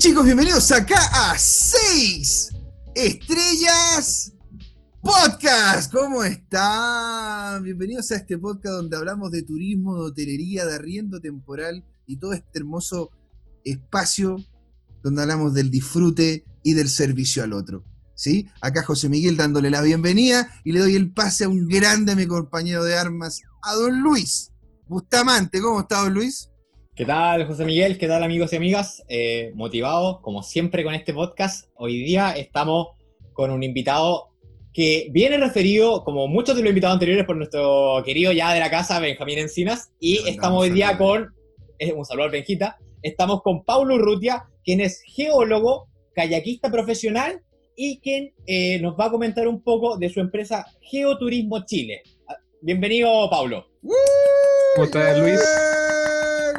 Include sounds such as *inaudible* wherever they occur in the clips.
chicos, bienvenidos acá a 6 Estrellas Podcast. ¿Cómo están? Bienvenidos a este podcast donde hablamos de turismo, de hotelería, de arriendo temporal y todo este hermoso espacio donde hablamos del disfrute y del servicio al otro. ¿Sí? Acá José Miguel dándole la bienvenida y le doy el pase a un grande mi compañero de armas, a don Luis Bustamante. ¿Cómo está don Luis? ¿Qué tal, José Miguel? ¿Qué tal, amigos y amigas? Eh, motivado, como siempre, con este podcast. Hoy día estamos con un invitado que viene referido, como muchos de los invitados anteriores, por nuestro querido ya de la casa, Benjamín Encinas. Y estamos hoy día con, eh, un saludo al Benjita, estamos con Paulo Urrutia, quien es geólogo, kayakista profesional y quien eh, nos va a comentar un poco de su empresa Geoturismo Chile. Ah, bienvenido, Paulo. ¿Cómo estás, Luis?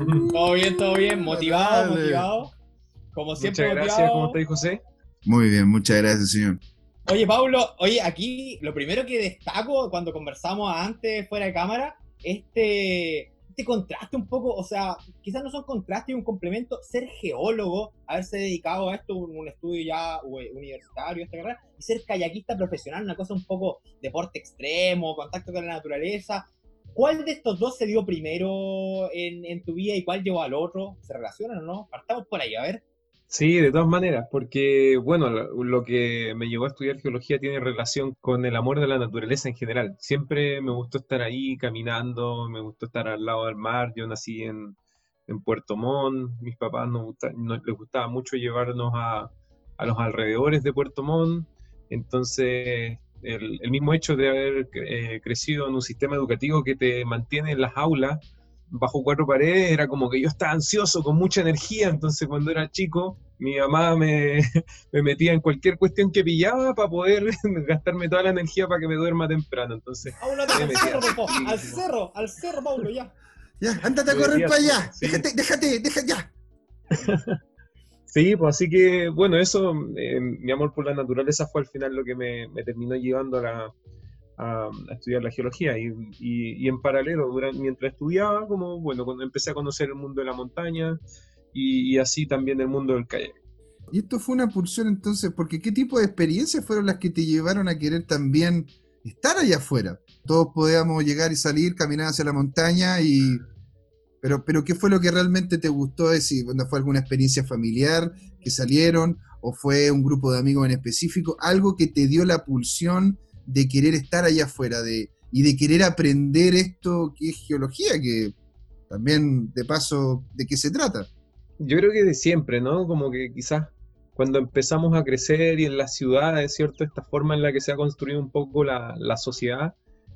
*laughs* Todo bien, todo bien, motivado, motivado. Como siempre, Muchas gracias, motivado. ¿cómo estás, José? Muy bien, muchas gracias, señor. Oye, Pablo, oye, aquí lo primero que destaco cuando conversamos antes fuera de cámara, este, este contraste un poco, o sea, quizás no son contrastes y un complemento, ser geólogo, haberse dedicado a esto, un, un estudio ya universitario, esta carrera, y ser kayakista profesional, una cosa un poco deporte extremo, contacto con la naturaleza. ¿Cuál de estos dos se dio primero en, tu vida y cuál llevó al otro? ¿Se relacionan o no? Partamos por ahí, a ver. Sí, de todas maneras, porque, bueno, lo, que me llevó a estudiar geología tiene relación con el amor de la naturaleza en general. Siempre me gustó estar ahí caminando, me gustó estar al lado del mar. Yo nací en, Puerto Montt, mis papás nos gusta- les gustaba mucho llevarnos a los alrededores de Puerto Montt. Entonces, el, el mismo hecho de haber eh, crecido en un sistema educativo que te mantiene en las aulas bajo cuatro paredes, era como que yo estaba ansioso, con mucha energía, entonces cuando era chico, mi mamá me, *laughs* me metía en cualquier cuestión que pillaba para poder *laughs* gastarme toda la energía para que me duerma temprano, entonces... Me al metía cerro, al cerro, al cerro, Paulo, ya. Ya, ándate a correr para allá. sí. Déjate, déjate, déjate ya. *laughs* Sí, pues así que, bueno, eso, eh, mi amor por la naturaleza fue al final lo que me, terminó llevando a, la- a- estudiar la geología y, y- y en paralelo, mientras estudiaba, como, bueno, cuando empecé a conocer el mundo de la montaña y, y así también el mundo del kayak. Y esto fue una pulsión entonces, porque ¿qué tipo de experiencias fueron las que te llevaron a querer también estar allá afuera? Todos podíamos llegar y salir, caminar hacia la montaña y... Pero, pero ¿qué fue lo que realmente te gustó? ¿no fue alguna experiencia familiar que salieron? ¿O fue un grupo de amigos en específico? Algo que te dio la pulsión de querer estar allá afuera de, y de querer aprender esto que es geología, que también de paso, ¿de qué se trata? Yo creo que de siempre, ¿no? Como que quizás cuando empezamos a crecer y en las ciudades, ¿cierto? Esta forma en la que se ha construido un poco la, la sociedad,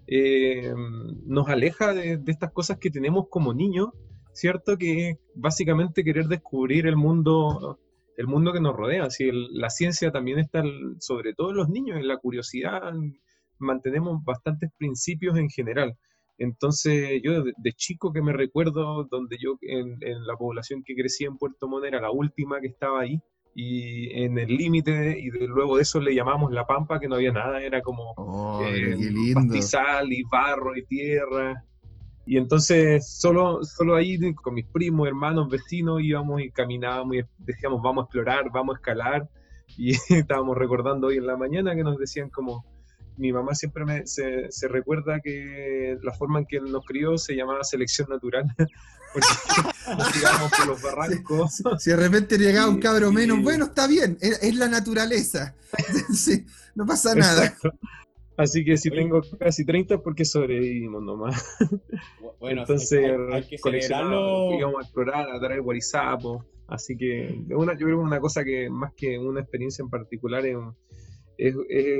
eh, nos aleja de, estas cosas que tenemos como niños, ¿cierto? Que básicamente querer descubrir el mundo, el mundo que nos rodea. Así, el- la ciencia también está, sobre todo en los niños, en la curiosidad, en- mantenemos bastantes principios en general. Entonces, yo de, de chico que me recuerdo, donde yo en, en la población que crecí en Puerto Montt era la última que estaba ahí, y en el límite, y de- luego de eso le llamamos la pampa, que no había nada, era como Oh, eh, pastizal y barro y tierra. Y entonces solo, solo ahí con mis primos, hermanos, vecinos íbamos y caminábamos y decíamos vamos a explorar, vamos a escalar. Y *laughs* estábamos recordando hoy en la mañana que nos decían como, mi mamá siempre me, se, se recuerda que la forma en que nos crió se llamaba selección natural, *laughs* porque *laughs* *laughs* nos tirábamos por los barrancos. Si, si de repente llegaba un cabro menos, bueno, está bien, es, es la naturaleza. *laughs* Sí, no pasa nada. Exacto. Así que si tengo casi 30 porque sobrevivimos nomás. Bueno, Entonces, hay, hay que coleccionamos, celebrarlo. íbamos a explorar, a traer guarizapos. Así que una, yo creo que una cosa que más que una experiencia en particular es, un- es,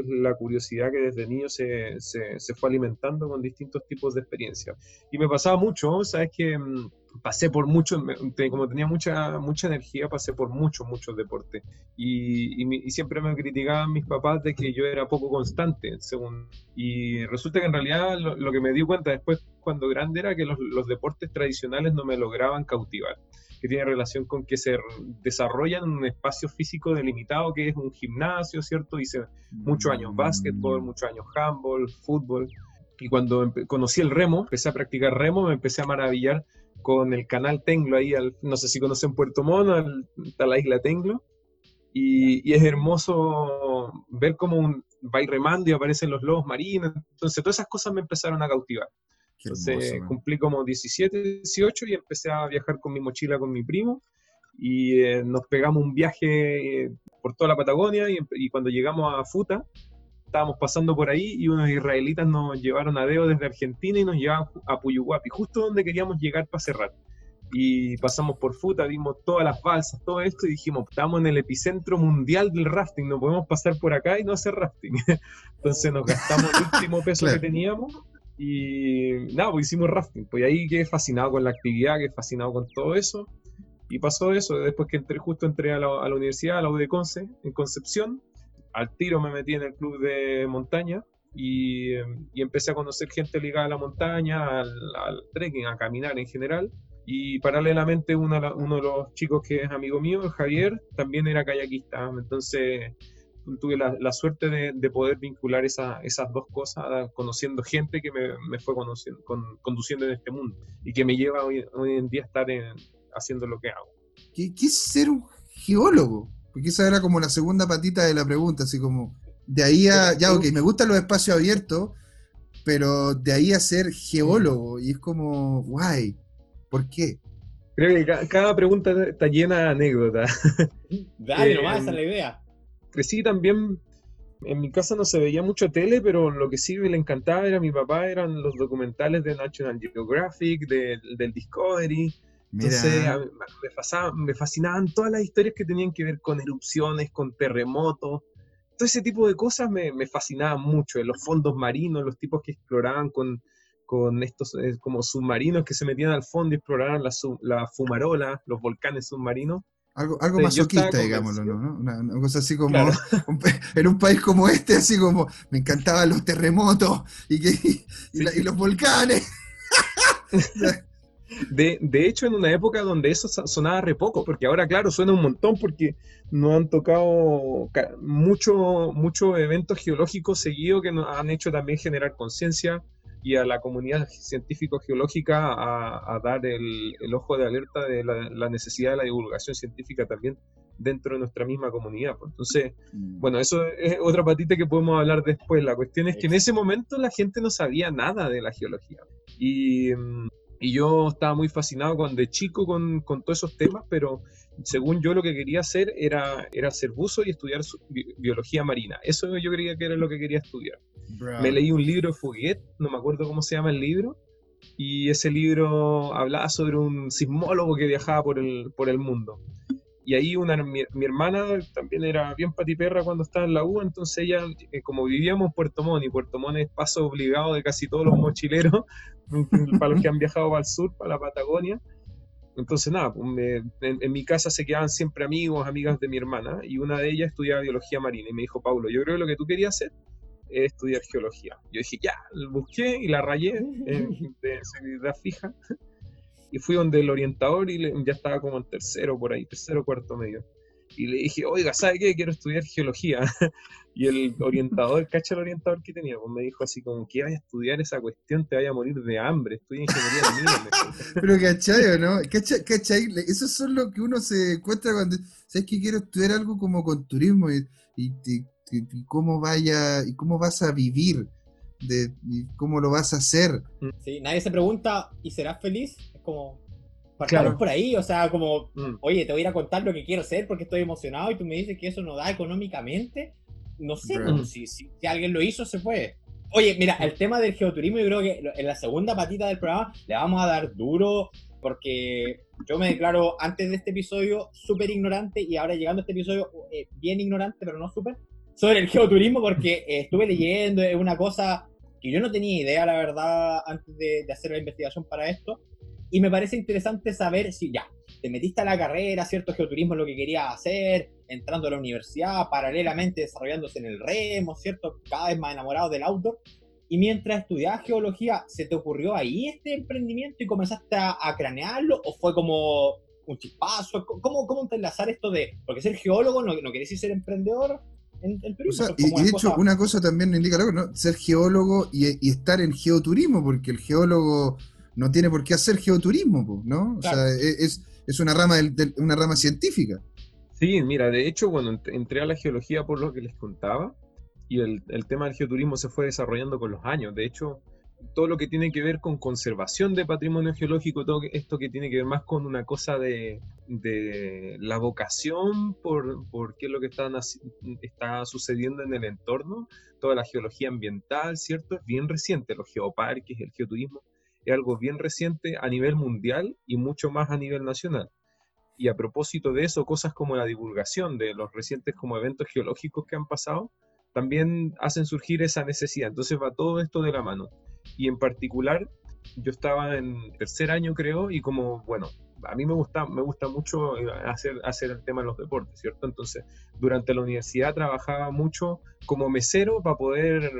la curiosidad que desde niño se, se, se fue alimentando con distintos tipos de experiencias. Y me pasaba mucho, ¿sabes? Que mm, pasé por muchos, como tenía mucha, mucha energía, pasé por muchos, muchos deportes. Y, y siempre me criticaban mis papás de que yo era poco constante, según. Y resulta que en realidad lo, lo que me di cuenta después cuando grande era que los, los deportes tradicionales no me lograban cautivar que tiene relación con que se desarrollan en un espacio físico delimitado que es un gimnasio, ¿cierto? Hice muchos años básquetbol, muchos años handball, fútbol. Y cuando conocí el remo, empecé a practicar remo, me empecé a maravillar con el canal Tenglo ahí, al, no sé si conocen Puerto Mono, está la isla Tenglo, y, es hermoso ver cómo un, va remando y aparecen los lobos marinos, entonces todas esas cosas me empezaron a cautivar. Entonces cumplí como 17, 18 y empecé a viajar con mi mochila con mi primo y eh, nos pegamos un viaje eh, por toda la Patagonia y, cuando llegamos a Futa, estábamos pasando por ahí y unos israelitas nos llevaron a Deo desde Argentina y nos llevaban a Puyuhuapi, justo donde queríamos llegar para cerrar. Y pasamos por Futa, vimos todas las balsas, todo esto y dijimos, estamos en el epicentro mundial del rafting, no podemos pasar por acá y no hacer rafting. *laughs* Entonces nos gastamos el último *laughs* peso que teníamos y nada, pues hicimos rafting. Pues ahí quedé fascinado con la actividad, quedé fascinado con todo eso. Y pasó eso, después que entré, justo entré a la, a la universidad, a la UDECONCE, en Concepción, al tiro me metí en el club de montaña y, y empecé a conocer gente ligada a la montaña, al, trekking, a caminar en general. Y paralelamente uno, uno de los chicos que es amigo mío, Javier, también era kayakista. Entonces tuve la, la suerte de, de, poder vincular esa, esas dos cosas, conociendo gente que me, me fue conociendo, con, conduciendo en este mundo y que me lleva hoy, hoy en día a estar en, haciendo lo que hago. ¿Qué, es ser un geólogo? Porque esa era como la segunda patita de la pregunta, así como, de ahí a, ya, ok, me gustan los espacios abiertos, pero de ahí a ser geólogo, y es como, guay, ¿por qué? Creo que cada pregunta está llena de anécdotas. Dale, *laughs* eh, nomás, esa es la idea. Crecí también, en mi casa no se veía mucho tele, pero lo que sí me le encantaba era mi papá, eran los documentales de National Geographic, del Discovery, entonces me, fascinaban, todas las historias que tenían que ver con erupciones, con terremotos. Todo ese tipo de cosas me, fascinaban mucho. Los fondos marinos, los tipos que exploraban con, con estos eh, como submarinos que se metían al fondo y exploraban la, la fumarola, los volcanes submarinos. Algo, algo masoquista, digámoslo, ¿no? Una, cosa así como, *laughs* en un país como este, así como, me encantaban los terremotos y, que, y los volcanes. *laughs* De, de, hecho, en una época donde eso sonaba re poco, porque ahora, claro, suena un montón porque nos han tocado muchos mucho eventos geológicos seguidos que nos han hecho también generar conciencia y a la comunidad científico-geológica a, dar el, el, ojo de alerta de la, necesidad de la divulgación científica también dentro de nuestra misma comunidad. Pues. Entonces, mm. bueno, eso es otra patita que podemos hablar después. La cuestión es que en ese momento la gente no sabía nada de la geología. Y mm, y yo estaba muy fascinado cuando de chico con, con, todos esos temas, pero según yo lo que quería hacer era, era ser buzo y estudiar biología marina. Eso yo creía que era lo que quería estudiar. Me leí un libro de Fouquet, no me acuerdo cómo se llama el libro, y ese libro hablaba sobre un sismólogo que viajaba por el, por el mundo. Y ahí una, mi, hermana también era bien patiperra cuando estaba en la U, entonces ella, eh, como vivíamos en Puerto Montt, y Puerto Montt es paso obligado de casi todos los mochileros, *laughs* para los que han viajado para el sur, para la Patagonia, entonces nada, pues, en, mi casa se quedaban siempre amigos, amigas de mi hermana, y una de ellas estudiaba biología marina, y me dijo, Paulo, yo creo que lo que tú querías hacer es estudiar geología. Yo dije, ya, busqué y la rayé *laughs* de seguridad fija y fui donde el orientador y ya estaba como en tercero por ahí, tercero, cuarto medio. Y le dije, oiga, ¿sabe qué? Quiero estudiar geología. *laughs* y el orientador, ¿cacha el orientador que tenía? Pues me dijo así como, que vayas a estudiar esa cuestión? Te vaya a morir de hambre, estudia ingeniería de. *laughs* Pero ¿cachai no? ¿Cachai? Eso es lo que uno se encuentra cuando, ¿sabes que quiero estudiar algo como con turismo y, y cómo vaya, y cómo vas a vivir? De, y cómo lo vas a hacer. Sí, nadie se pregunta, ¿y serás feliz? como partamos por ahí, o sea, como, mm. oye, te voy a ir a contar lo que quiero hacer porque estoy emocionado y tú me dices que eso no da económicamente. No sé, pues, si, si, alguien lo hizo, se puede. Oye, mira, el tema del geoturismo, yo creo que en la segunda patita del programa le vamos a dar duro porque yo me declaro antes de este episodio súper ignorante y ahora llegando a este episodio eh, bien ignorante, pero no súper, sobre el geoturismo porque eh, estuve leyendo, es una cosa que yo no tenía idea, la verdad, antes de, de hacer la investigación para esto. Y me parece interesante saber si ya, te metiste a la carrera, ¿cierto? Geoturismo es lo que querías hacer, entrando a la universidad, paralelamente desarrollándose en el remo, ¿cierto? Cada vez más enamorado del auto. Y mientras estudiabas geología, ¿se te ocurrió ahí este emprendimiento y comenzaste a, cranearlo? ¿O fue como un chispazo? ¿Cómo, cómo enlazar esto de.? Porque ser geólogo no, no querés ser emprendedor en, el Perú. y, de hecho, una cosa también indica ¿no? Ser geólogo y, y, estar en geoturismo, porque el geólogo no tiene por qué hacer geoturismo, ¿no? O sea, e, es, es una, rama una rama científica. Sí, mira, de hecho, bueno, entré a la geología por lo que les contaba y el, el tema del geoturismo se fue desarrollando con los años. De hecho, todo lo que tiene que ver con conservación de patrimonio geológico, todo esto que tiene que ver más con una cosa de, la vocación por, por, qué es lo que está, está sucediendo en el entorno, toda la geología ambiental, ¿cierto? Es bien reciente, los geoparques, el geoturismo, es algo bien reciente a nivel mundial y mucho más a nivel nacional. Y a propósito de eso, cosas como la divulgación de los recientes como eventos geológicos que han pasado, también hacen surgir esa necesidad. Entonces va todo esto de la mano y en particular yo estaba en tercer año creo y como, bueno, a mí me gusta, me gusta mucho eh, hacer, hacer el tema de los deportes, ¿cierto? Entonces, durante la universidad trabajaba mucho como mesero para poder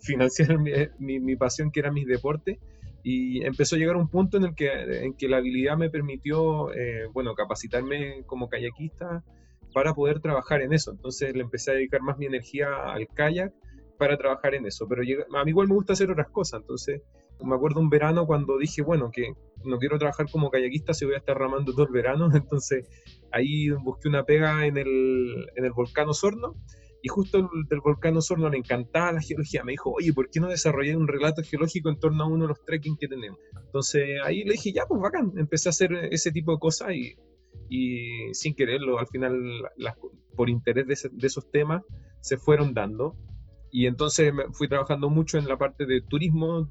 financiar *laughs* mi, mi, pasión que era mis deportes y empezó a llegar un punto en el que, en que la habilidad me permitió, eh, bueno, capacitarme como kayakista para poder trabajar en eso. Entonces le empecé a dedicar más mi energía al kayak para trabajar en eso, pero a mí igual me gusta hacer otras cosas, entonces me acuerdo un verano cuando dije, bueno, que no quiero trabajar como kayakista si voy a estar ramando todo el verano, *laughs* entonces ahí busqué una pega en el, en el volcán Osorno, y justo el, del volcán Osorno le encantaba la geología, me dijo, oye, ¿por qué no desarrollé un relato geológico en torno a uno de los trekking que tenemos? Entonces ahí le dije, ya, pues bacán, empecé a hacer ese tipo de cosas y, y sin quererlo, al final, por interés de, de esos temas, se fueron dando. Y entonces me fui trabajando mucho en la parte de turismo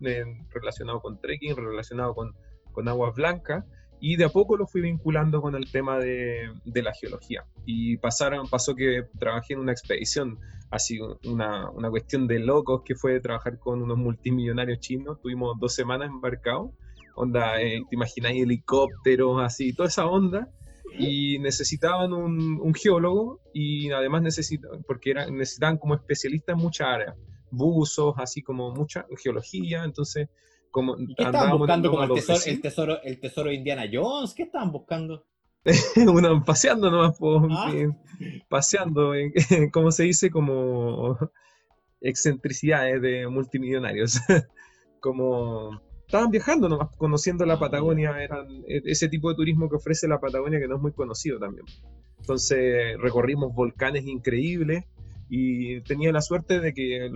relacionado con trekking, relacionado con, con aguas blancas, y de a poco lo fui vinculando con el tema de, de, la geología. Y pasaron, pasó que trabajé en una expedición, así una, una cuestión de locos que fue trabajar con unos multimillonarios chinos. Tuvimos dos semanas embarcados, onda, eh, te imagináis helicópteros, así, toda esa onda y necesitaban un, geólogo y además necesitaban, porque era, necesitaban como especialistas en muchas áreas, buzos, así como mucha geología, entonces como... qué estaban buscando como el tesoro, el tesoro, el tesoro de Indiana Jones? ¿Qué estaban buscando? *laughs* Uno paseando nomás, ¿Ah? paseando, *laughs* como se dice, como excentricidades de multimillonarios, *laughs* como estaban viajando nomás, conociendo la Patagonia, eran e, ese tipo de turismo que ofrece la Patagonia que no es muy conocido también. Entonces recorrimos volcanes increíbles y tenía la suerte de que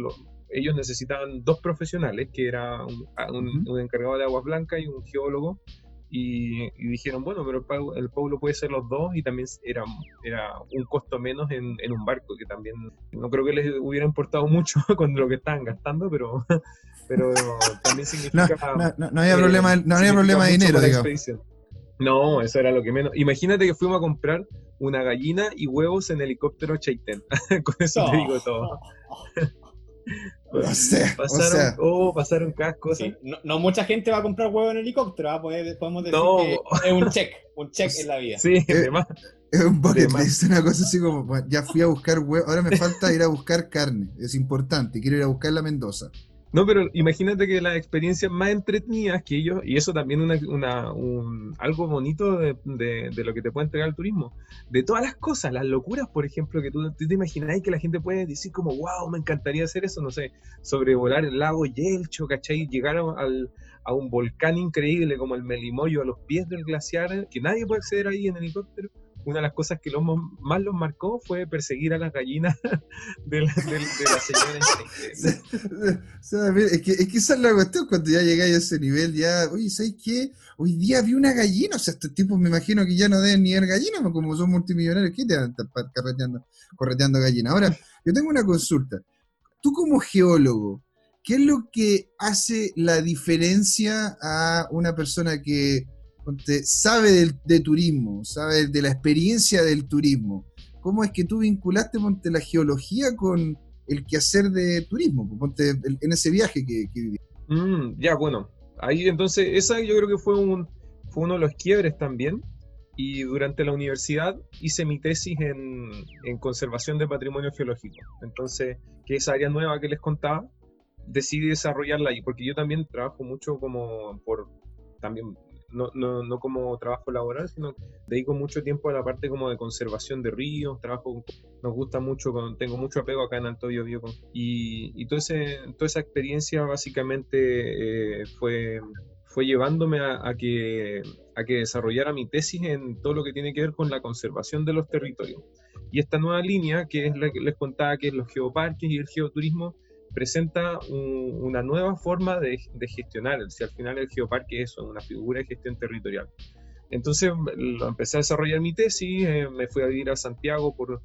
ellos necesitaban dos profesionales, que era un, encargado de aguas blancas y un geólogo, y, dijeron, bueno, pero el, pueblo puede ser los dos y también era, era un costo menos en, en, un barco, que también no creo que les hubiera importado mucho *laughs* con lo que estaban gastando, pero *laughs* pero también *laughs* significa... No, no, había problema, no había problema de dinero, digamos. No, eso era lo que menos. Imagínate que fuimos a comprar una gallina y huevos en helicóptero Chaitén. Con eso te digo todo. Pasaron, oh, pasaron cascos. No, mucha gente va a comprar huevos en helicóptero, ¿ah? podemos decir que es un check, un check *laughs* en la vida. Sí, es, es un bucket es una cosa así como, ya fui a buscar huevos, ahora me falta ir a buscar carne, es importante, quiero ir a buscar la Mendoza. No, pero imagínate que las experiencias más entretenidas que ellos, y eso también es una, un, algo bonito de, lo que te puede entregar el turismo, de todas las cosas, las locuras, por ejemplo, que tú, te imagináis que la gente puede decir como, wow, me encantaría hacer eso, no sé, sobrevolar el lago Yelcho, ¿cachai? Llegar al, a un volcán increíble como el Melimoyo a los pies del glaciar, que nadie puede acceder ahí en helicóptero una de las cosas que más los marcó fue perseguir a las gallinas *laughs* de la, señora. es, que, es que esa es la cuestión, cuando ya llegáis a ese nivel, ya, oye, ¿sabes qué? Hoy día vi una gallina, o sea, estos tipos me imagino que ya no deben ni ver gallinas, como son multimillonarios, ¿qué te van a estar correteando, correteando gallinas? Ahora, yo tengo una consulta. Tú como geólogo, ¿qué es lo que hace la diferencia a una persona que sabe de turismo, sabe de la experiencia del turismo. ¿Cómo es que tú vinculaste ponte, la geología con el quehacer de turismo? Ponte, en ese viaje que, que mm, ya, bueno. Ahí entonces, esa yo creo que fue, un, fue uno de los quiebres también. Y durante la universidad hice mi tesis en, en conservación de patrimonio geológico. Entonces, que esa área nueva que les contaba, decidí desarrollarla ahí, porque yo también trabajo mucho como por también no, no, no, como trabajo laboral, sino dedico mucho tiempo a la parte como de conservación de ríos, trabajo, nos gusta mucho, tengo mucho apego acá en Alto Biobío, y, y todo ese, toda esa experiencia básicamente eh, fue, fue llevándome a, que, a que desarrollara mi tesis en todo lo que tiene que ver con la conservación de los territorios. Y esta nueva línea, que es la que les contaba, que es los geoparques y el geoturismo, presenta una nueva forma de, gestionar. Si al final el geoparque es una figura de gestión territorial. Entonces lo empecé a desarrollar mi tesis, eh, me fui a vivir a Santiago por,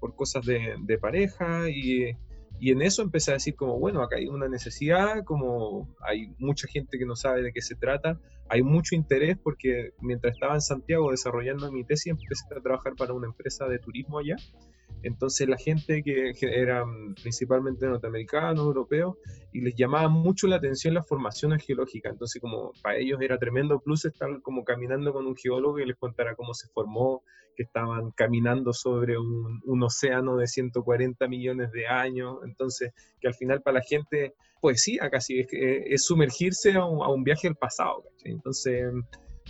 por cosas de, de pareja y y en eso empecé a decir como, bueno, acá hay una necesidad, como hay mucha gente que no sabe de qué se trata, hay mucho interés porque mientras estaba en Santiago desarrollando mi tesis empecé a trabajar para una empresa de turismo allá entonces la gente que, eran principalmente norteamericanos, europeos, y les llamaba mucho la atención la formación geológica. Entonces como para ellos era tremendo plus estar como caminando con un geólogo y les contara cómo se formó, que estaban caminando sobre un, océano de 140 millones de años. Entonces que al final para la gente poesía casi es, es sumergirse a un, viaje al pasado. Entonces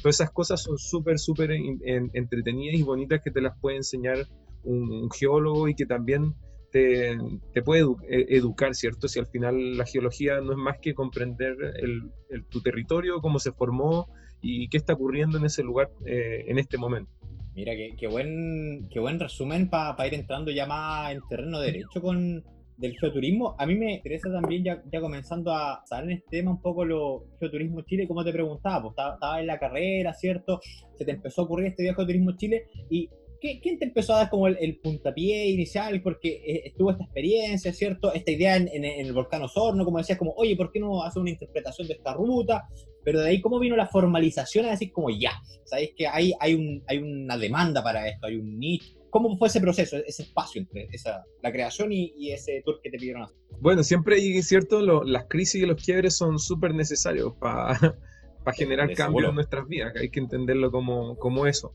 todas esas cosas son súper, súper entretenidas y bonitas que te las puede enseñar un, geólogo y que también te, puede e, educar, ¿cierto? Si al final la geología no es más que comprender el, tu territorio, cómo se formó y qué está ocurriendo en ese lugar eh, en este momento. Mira, qué, buen, qué buen resumen para ir entrando ya más en terreno derecho con del geoturismo. A mí me interesa también, ya, ya comenzando a saber en este tema un poco lo geoturismo Chile, como te preguntaba, pues estaba, en la carrera, ¿cierto? Se te empezó a ocurrir este viaje geoturismo Chile y ¿quién te empezó a dar como el, puntapié inicial? Porque eh, estuvo esta experiencia, ¿cierto? Esta idea en, el volcán Osorno, como decías, como, oye, ¿por qué no hacer una interpretación de esta ruta? Pero de ahí, ¿cómo vino la formalización a decir como, ya, sabéis que hay, hay, un, hay una demanda para esto, hay un nicho? ¿Cómo fue ese proceso, ese espacio entre esa, la creación y, ese tour que te pidieron hacer? Bueno, siempre hay, ¿cierto? las crisis y los quiebres son súper necesarios para *laughs* generar cambios en nuestras vidas, hay que entenderlo como, como eso.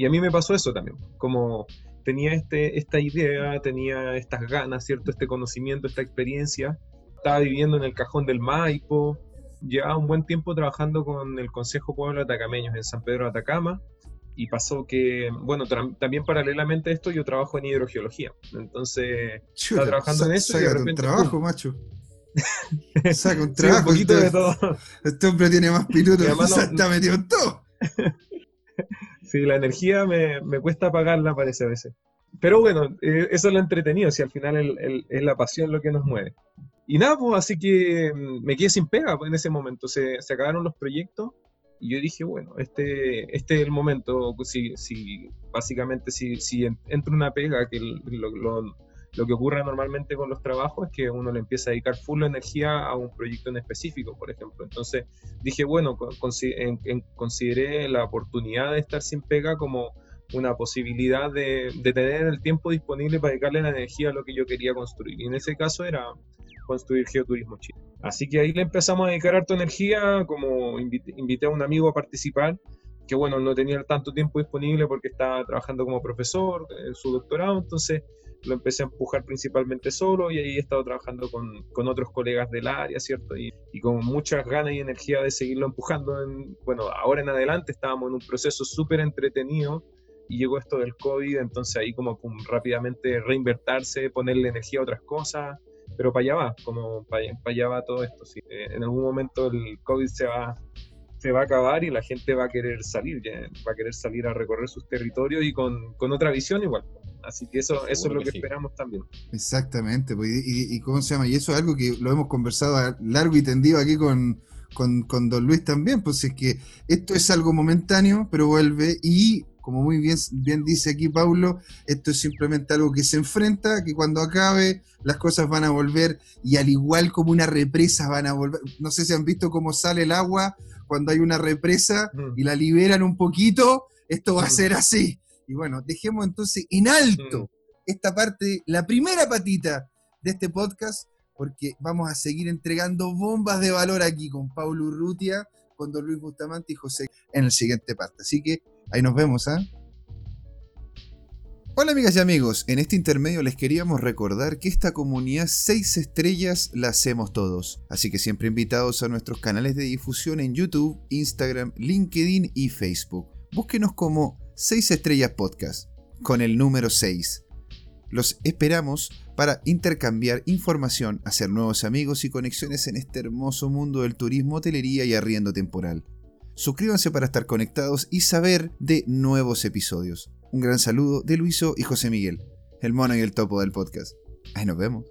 Y a mí me pasó eso también, como tenía este, esta idea, tenía estas ganas, ¿cierto? Este conocimiento, esta experiencia. Estaba viviendo en el cajón del Maipo, llevaba un buen tiempo trabajando con el Consejo Pueblo Atacameños en San Pedro de Atacama y pasó que, bueno, también paralelamente a esto yo trabajo en hidrogeología. Entonces, estaba trabajando en eso y de repente... *laughs* un trabajo, macho. saca un trabajo. un poquito este, de todo. Este hombre tiene más *laughs* pilotos, *laughs* está metido en todo. Sí, la energía me, me cuesta pagarla, parece a veces. Pero bueno, eh, eso es lo entretenido, si al final es la pasión lo que nos mueve. Y nada, pues así que mm, me quedé sin pega pues, en ese momento. Se, se, acabaron los proyectos y yo dije, bueno, este, este es el momento. Pues, si, si, básicamente, si, si entro una pega, que lo, lo que ocurre normalmente con los trabajos es que uno le empieza a dedicar full energía a un proyecto en específico, por ejemplo. Entonces dije, bueno, consideré la oportunidad de estar sin pega como una posibilidad de, tener el tiempo disponible para dedicarle la energía a lo que yo quería construir. Y en ese caso era construir Geoturismo Chile. Así que ahí le empezamos a dedicar harta energía, como invité, invité a un amigo a participar, que bueno, no tenía tanto tiempo disponible porque estaba trabajando como profesor, en su doctorado, entonces lo empecé a empujar principalmente solo y ahí he estado trabajando con, con otros colegas del área, ¿cierto? Y, y, con muchas ganas y energía de seguirlo empujando. En, bueno, ahora en adelante estábamos en un proceso súper entretenido y llegó esto del COVID, entonces ahí como rápidamente reinvertirse, ponerle energía a otras cosas, pero para allá va, como para, allá va todo esto. ¿sí? Eh, en algún momento el COVID se va, se va a acabar y la gente va a querer salir, va a querer salir a recorrer sus territorios y con, con otra visión igual. Así que eso, eso es lo que, esperamos también. Exactamente, pues, y, cómo se llama, y eso es algo que lo hemos conversado a largo y tendido aquí con, con, Don Luis también, pues es que esto es algo momentáneo, pero vuelve y como muy bien, bien dice aquí Paulo, esto es simplemente algo que se enfrenta, que cuando acabe las cosas van a volver y al igual como una represa van a volver. No sé si han visto cómo sale el agua cuando hay una represa mm. y la liberan un poquito, esto va a mm. ser así. Y bueno, dejemos entonces en alto mm. esta parte, la primera patita de este podcast, porque vamos a seguir entregando bombas de valor aquí con Paulo Urrutia, con Don Luis Bustamante y José en el siguiente parte. Así que ahí nos vemos, ¿ah? Hola amigas y amigos, en este intermedio les queríamos recordar que esta comunidad 6 estrellas la hacemos todos, así que siempre invitados a nuestros canales de difusión en YouTube, Instagram, LinkedIn y Facebook. Búsquenos como 6 estrellas podcast, con el número 6. Los esperamos para intercambiar información, hacer nuevos amigos y conexiones en este hermoso mundo del turismo, hotelería y arriendo temporal. Suscríbanse para estar conectados y saber de nuevos episodios. Un gran saludo de Luiso y José Miguel, el mono y el topo del podcast. Ahí nos vemos.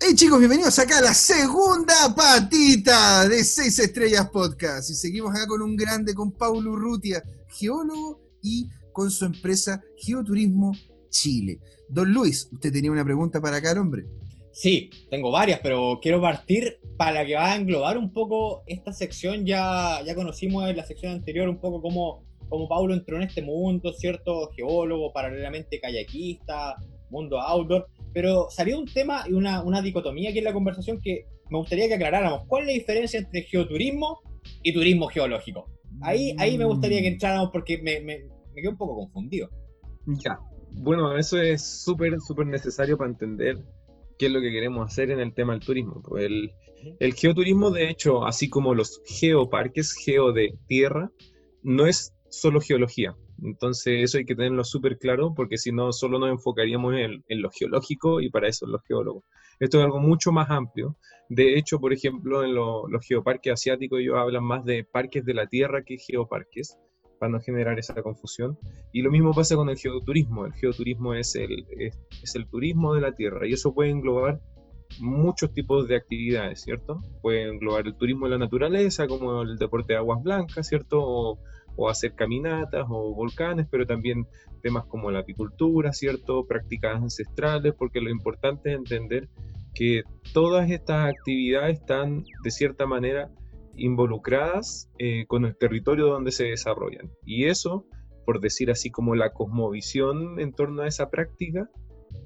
Hey chicos, bienvenidos acá a la segunda patita de 6 Estrellas Podcast. Y seguimos acá con un grande, con Paulo Urrutia, geólogo y con su empresa Geoturismo Chile. Don Luis, usted tenía una pregunta para acá, hombre. Sí, tengo varias, pero quiero partir para que va a englobar un poco esta sección. Ya, ya conocimos en la sección anterior un poco cómo, cómo Paulo entró en este mundo, ¿cierto? Geólogo, paralelamente kayakista, mundo outdoor. Pero salió un tema y una, una dicotomía aquí en la conversación que me gustaría que aclaráramos. ¿Cuál es la diferencia entre geoturismo y turismo geológico? Ahí, ahí me gustaría que mm. entráramos porque me, me, me quedo un poco confundido. Ya, bueno, eso es súper, súper necesario para entender qué es lo que queremos hacer en el tema del turismo. Pues el, el geoturismo, de hecho, así como los geoparques, geo de tierra, no es solo geología. Entonces eso hay que tenerlo súper claro porque si no solo nos enfocaríamos en, en, lo geológico y para eso los geólogos. Esto es algo mucho más amplio. De hecho, por ejemplo, en los geoparques asiáticos ellos hablan más de parques de la tierra que geoparques para no generar esa confusión. Y lo mismo pasa con el geoturismo. El geoturismo es el, es, el turismo de la tierra y eso puede englobar muchos tipos de actividades, ¿cierto? Puede englobar el turismo de la naturaleza, como el deporte de aguas blancas, ¿cierto? O, o, hacer caminatas o volcanes, pero también temas como la apicultura, ¿cierto? Prácticas ancestrales, porque lo importante es entender que todas estas actividades están de cierta manera involucradas eh, con el territorio donde se desarrollan. Y eso, por decir así como la cosmovisión en torno a esa práctica,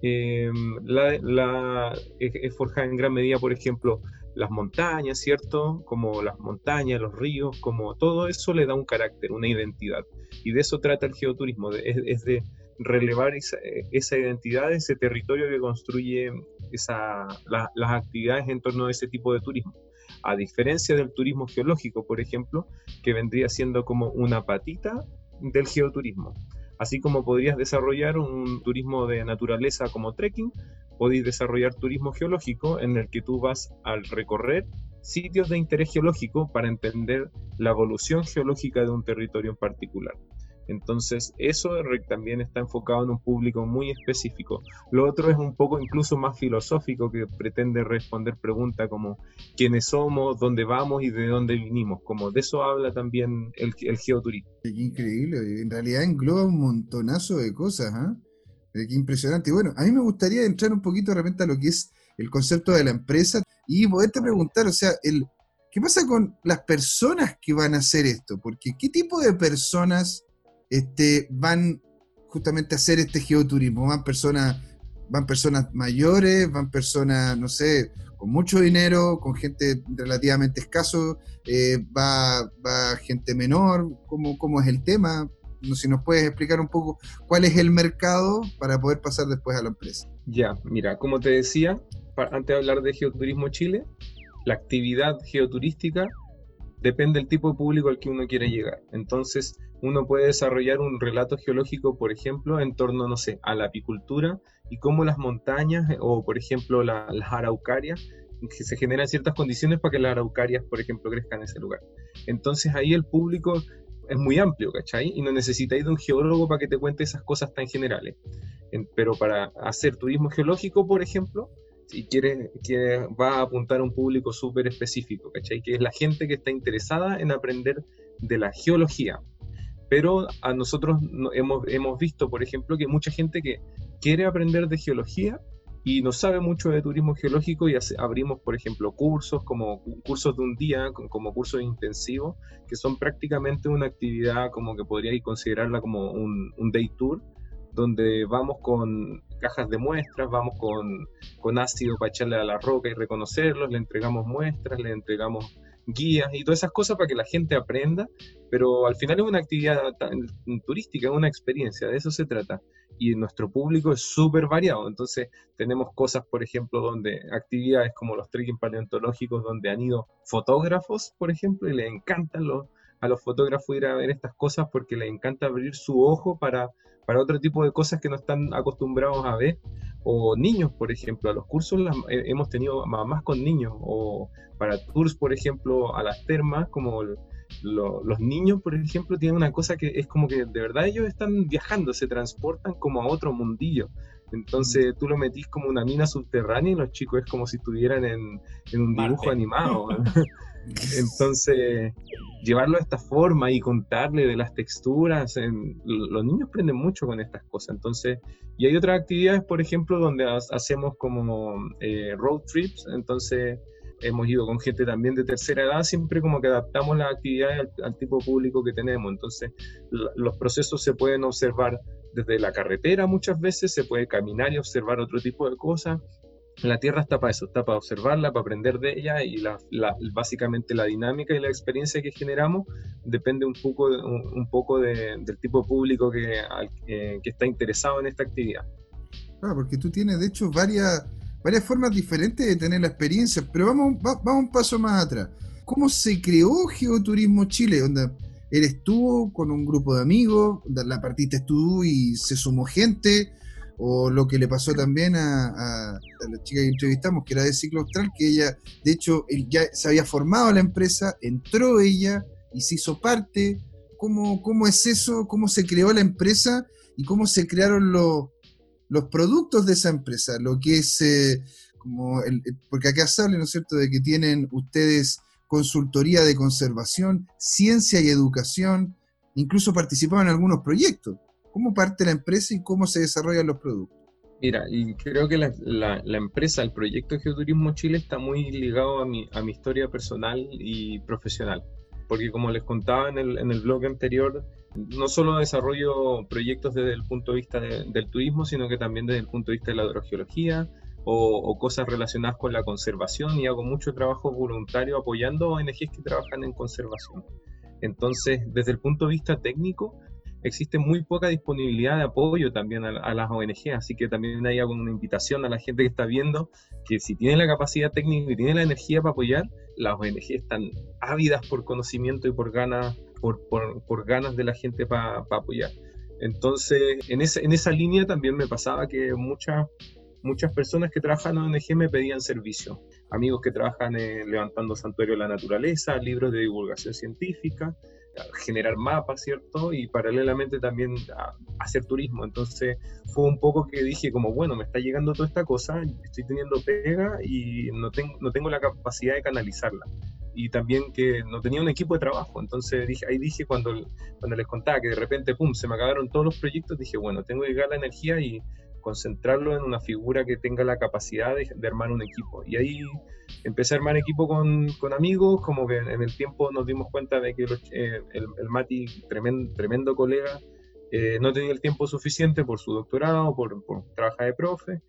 eh, la, es, forjada en gran medida, por ejemplo, las montañas, ¿cierto? Como las montañas, los ríos, como todo eso le da un carácter, una identidad. Y de eso trata el geoturismo, es, de relevar esa, esa, identidad, ese territorio que construye esa, las actividades en torno a ese tipo de turismo a diferencia del turismo geológico, por ejemplo, que vendría siendo como una patita del geoturismo. Así como podrías desarrollar un turismo de naturaleza como trekking, podéis desarrollar turismo geológico en el que tú vas al recorrer sitios de interés geológico para entender la evolución geológica de un territorio en particular. Entonces, eso también está enfocado en un público muy específico. Lo otro es un poco incluso más filosófico, que pretende responder preguntas como quiénes somos, dónde vamos y de dónde vinimos. Como de eso habla también el, el geoturismo. Increíble, en realidad engloba un montonazo de cosas, ¿ah? Qué impresionante. Bueno, a mí me gustaría entrar un poquito de repente a lo que es el concepto de la empresa y poderte preguntar, o sea, el, ¿qué pasa con las personas que van a hacer esto? Porque ¿qué tipo de personas este, van justamente a hacer este geoturismo. Van personas, van personas mayores, van personas, no sé, con mucho dinero, con gente relativamente escaso, eh, va, va, gente menor, ¿cómo, ¿cómo, es el tema? Si nos puedes explicar un poco cuál es el mercado para poder pasar después a la empresa. Ya, mira, como te decía, antes de hablar de Geoturismo Chile, la actividad geoturística depende del tipo de público al que uno quiere llegar. Entonces, uno puede desarrollar un relato geológico, por ejemplo, en torno, no sé, a la apicultura y cómo las montañas eh, o, por ejemplo, las araucarias, que se generan ciertas condiciones para que las araucarias, por ejemplo, crezcan en ese lugar. Entonces ahí el público es muy amplio, ¿cachai? Y no necesitáis de un geólogo para que te cuente esas cosas tan generales. pero para hacer turismo geológico, por ejemplo, si quiere, que va a apuntar a un público súper específico, ¿cachai? Que es la gente que está interesada en aprender de la geología. Pero a nosotros hemos, hemos visto, por ejemplo, que mucha gente que quiere aprender de geología y no sabe mucho de turismo geológico y abrimos, por ejemplo, cursos como cursos de un día, como cursos intensivos, que son prácticamente una actividad como que podríais considerarla como un day tour, donde vamos con cajas de muestras, vamos con, con ácido para echarle a la roca y reconocerlos, le entregamos muestras, le entregamos guías y todas esas cosas para que la gente aprenda, pero al final es una actividad turística, es una experiencia, de eso se trata. Y nuestro público es súper variado, entonces tenemos cosas, por ejemplo, donde actividades como los trekking paleontológicos, donde han ido fotógrafos, por ejemplo, y les encantan a los fotógrafos ir a ver estas cosas porque les encanta abrir su ojo para, para otro tipo de cosas que no están acostumbrados a ver o niños, por ejemplo, a los cursos eh, hemos tenido mamás con niños, o para tours, por ejemplo, a las termas, como los niños, por ejemplo, tienen una cosa que es como que de verdad ellos están viajando, se transportan como a otro mundillo. Entonces tú lo metís como una mina subterránea y los chicos es como si estuvieran en, un dibujo animado. *laughs* *laughs* Entonces, llevarlo de esta forma y contarle de las texturas, los niños aprenden mucho con estas cosas. Entonces, y hay otras actividades, por ejemplo, donde hacemos como eh, road trips, entonces hemos ido con gente también de tercera edad, siempre como que adaptamos las actividades al, tipo público que tenemos. Entonces, los procesos se pueden observar desde la carretera muchas veces, se puede caminar y observar otro tipo de cosas la Tierra está para eso, está para observarla, para aprender de ella y la, básicamente la dinámica y la experiencia que generamos depende un poco, un, poco del tipo público que, que, está interesado en esta actividad. Claro, porque tú tienes de hecho varias, varias formas diferentes de tener la experiencia, pero vamos, vamos un paso más atrás. ¿Cómo se creó Geoturismo Chile? Donde eres estuvo con un grupo de amigos, la partiste tú y se sumó gente o lo que le pasó también a, la chica que entrevistamos, que era de Ciclo Austral, que ella, de hecho, ya se había formado la empresa, entró ella y se hizo parte. ¿Cómo, cómo es eso? ¿Cómo se creó la empresa? ¿Y cómo se crearon los, los productos de esa empresa? Lo que es, eh, como porque acá habla, ¿no es cierto?, de que tienen ustedes consultoría de conservación, ciencia y educación, incluso participaban en algunos proyectos cómo parte la empresa y cómo se desarrollan los productos. Mira, y creo que la, empresa, el proyecto Geoturismo Chile está muy ligado a mi, a mi historia personal y profesional. Porque como les contaba en el, en el blog anterior, no solo desarrollo proyectos desde el punto de vista del turismo, sino que también desde el punto de vista de la hidrogeología o, o, cosas relacionadas con la conservación y hago mucho trabajo voluntario apoyando ONGs que trabajan en conservación. Entonces, desde el punto de vista técnico, existe muy poca disponibilidad de apoyo también a, las ONG, así que también hay una invitación a la gente que está viendo que si tiene la capacidad técnica y tiene la energía para apoyar, las ONG están ávidas por conocimiento y por ganas, por, por, ganas de la gente para apoyar. Entonces, en esa, en esa línea también me pasaba que muchas muchas personas que trabajan en ONG me pedían servicio. Amigos que trabajan levantando santuario de la naturaleza, libros de divulgación científica, generar mapas, ¿cierto? Y paralelamente también hacer turismo. Entonces fue un poco que dije como, bueno, me está llegando toda esta cosa, estoy teniendo pega y no, tengo no tengo la capacidad de canalizarla. Y también que no tenía un equipo de trabajo. Entonces dije, ahí dije cuando, cuando les contaba que de repente, pum, se me acabaron todos los proyectos, dije, bueno, tengo que llegar la energía y concentrarlo en una figura que tenga la capacidad de, armar un equipo. Y ahí empecé a armar equipo con, con amigos, como que en el tiempo nos dimos cuenta de que eh, el, el, Mati, tremendo, tremendo colega, eh, no tenía el tiempo suficiente por su doctorado, por, por trabajar de profe.